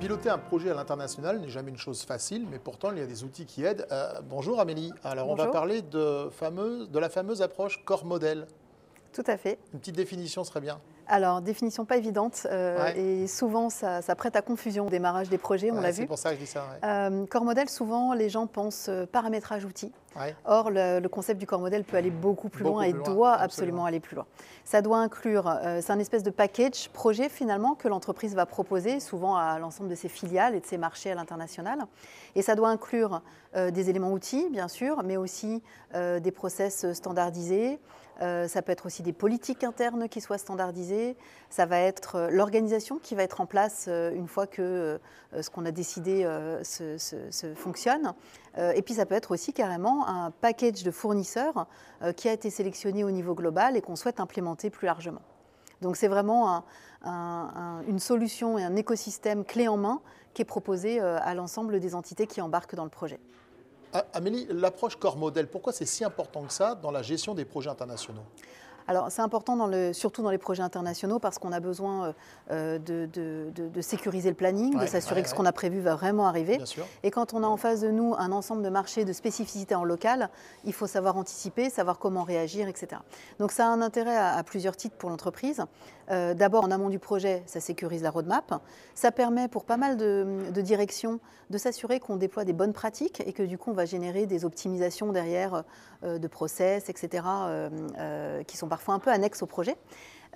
piloter un projet à l'international n'est jamais une chose facile, mais pourtant il y a des outils qui aident. Euh, bonjour Amélie. Alors on va parler de, fameuse, de la fameuse approche corps modèle. Tout à fait. Une petite définition serait bien. Alors, définition pas évidente euh, et souvent ça, prête à confusion au démarrage des projets, on l'a vu. C'est pour ça que je dis ça. Euh, corps modèle, souvent les gens pensent euh, paramétrage outil. Or, le, concept du corps modèle peut aller beaucoup plus loin et doit absolument. aller plus loin. Ça doit inclure, c'est un espèce de package projet finalement que l'entreprise va proposer souvent à l'ensemble de ses filiales et de ses marchés à l'international. Et ça doit inclure des éléments outils, bien sûr, mais aussi des process standardisés. ça peut être aussi des politiques internes qui soient standardisées. Ça va être euh, l'organisation qui va être en place euh, une fois que euh, ce qu'on a décidé se, fonctionne. Et puis ça peut être aussi carrément un package de fournisseurs qui a été sélectionné au niveau global et qu'on souhaite implémenter plus largement. Donc c'est vraiment une solution et un écosystème clé en main qui est proposé à l'ensemble des entités qui embarquent dans le projet. Amélie, l'approche corps modèle, pourquoi c'est si important que ça dans la gestion des projets internationaux? Alors c'est important, dans le, surtout dans les projets internationaux, parce qu'on a besoin euh, de, sécuriser le planning, de s'assurer que ce qu'on a prévu va vraiment arriver. Et quand on a en face de nous un ensemble de marchés, de spécificités en local, il faut savoir anticiper, savoir comment réagir, etc. Donc ça a un intérêt à, plusieurs titres pour l'entreprise. Euh, d'abord, en amont du projet, ça sécurise la roadmap. Ça permet pour pas mal de, directions de s'assurer qu'on déploie des bonnes pratiques et que du coup, on va générer des optimisations derrière euh, de process, etc., qui sont parfois un peu annexe au projet.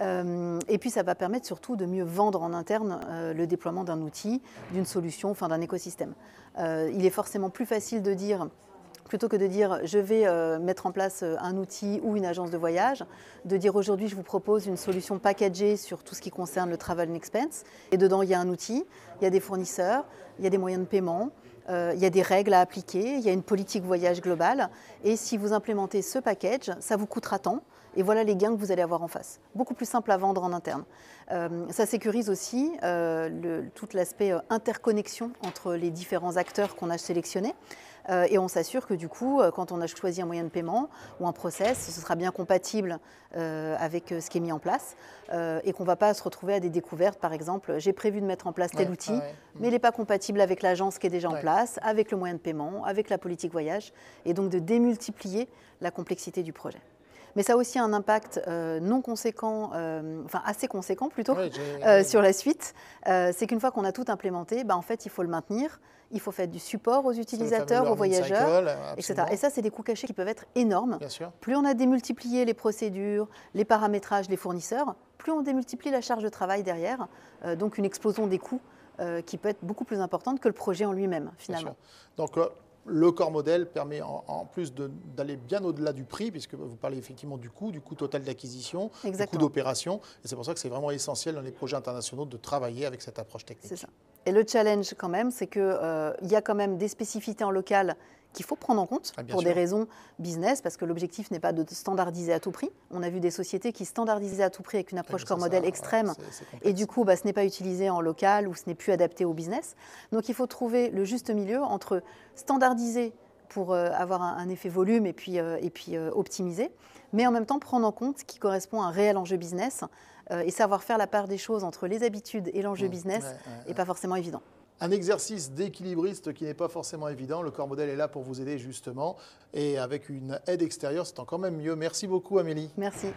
Euh, et puis ça va permettre surtout de mieux vendre en interne euh, le déploiement d'un outil, d'une solution, enfin d'un écosystème. Euh, il est forcément plus facile de dire, plutôt que de dire je vais mettre en place un outil ou une agence de voyage, de dire aujourd'hui je vous propose une solution packagée sur tout ce qui concerne le travel and expense. Et dedans il y a un outil, il y a des fournisseurs, il y a des moyens de paiement. Il y a des règles à appliquer, il y a une politique voyage globale. Et si vous implémentez ce package, ça vous coûtera tant et voilà les gains que vous allez avoir en face. Beaucoup plus simple à vendre en interne. Euh, ça sécurise aussi euh, tout l'aspect euh, interconnexion entre les différents acteurs qu'on a sélectionnés. Et on s'assure que du coup, quand on a choisi un moyen de paiement ou un process, ce sera bien compatible avec ce qui est mis en place et qu'on ne va pas se retrouver à des découvertes. Par exemple, j'ai prévu de mettre en place tel outil, mais il n'est pas compatible avec l'agence qui est déjà en place, avec le moyen de paiement, avec la politique voyage, et donc de démultiplier la complexité du projet. Mais ça a aussi un impact euh, non conséquent, euh, enfin assez conséquent plutôt, euh, sur la suite. c'est qu'une fois qu'on a tout implémenté, bah, en fait, il faut le maintenir. Il faut faire du support aux utilisateurs, aux voyageurs, etc. Et ça, c'est des coûts cachés qui peuvent être énormes. Plus on a démultiplié les procédures, les paramétrages, les fournisseurs, plus on démultiplie la charge de travail derrière. donc une explosion des coûts qui peut être beaucoup plus importante que le projet en lui-même, finalement. Donc le corps modèle permet en, plus d'aller bien au-delà du prix, puisque vous parlez effectivement du coût, du coût total d'acquisition, du coût d'opération. Et c'est pour ça que c'est vraiment essentiel dans les projets internationaux de travailler avec cette approche technique. C'est ça. Et le challenge quand même, c'est qu'il euh, y a quand même des spécificités en local qu'il faut prendre en compte ah, pour des raisons business, parce que l'objectif n'est pas de standardiser à tout prix. On a vu des sociétés qui standardisaient à tout prix avec une approche corps modèle extrême, et du coup, bah, ce n'est pas utilisé en local ou ce n'est plus adapté au business. Donc il faut trouver le juste milieu entre standardiser pour euh, avoir un, effet volume et puis, euh, et puis euh, optimiser, mais en même temps prendre en compte ce qui correspond à un réel enjeu business et savoir faire la part des choses entre les habitudes et l'enjeu mmh, business n'est pas forcément évident un exercice d'équilibriste qui n'est pas forcément évident. Le corps modèle est là pour vous aider justement. Et avec une aide extérieure, c'est encore même mieux. Merci beaucoup Amélie. Merci.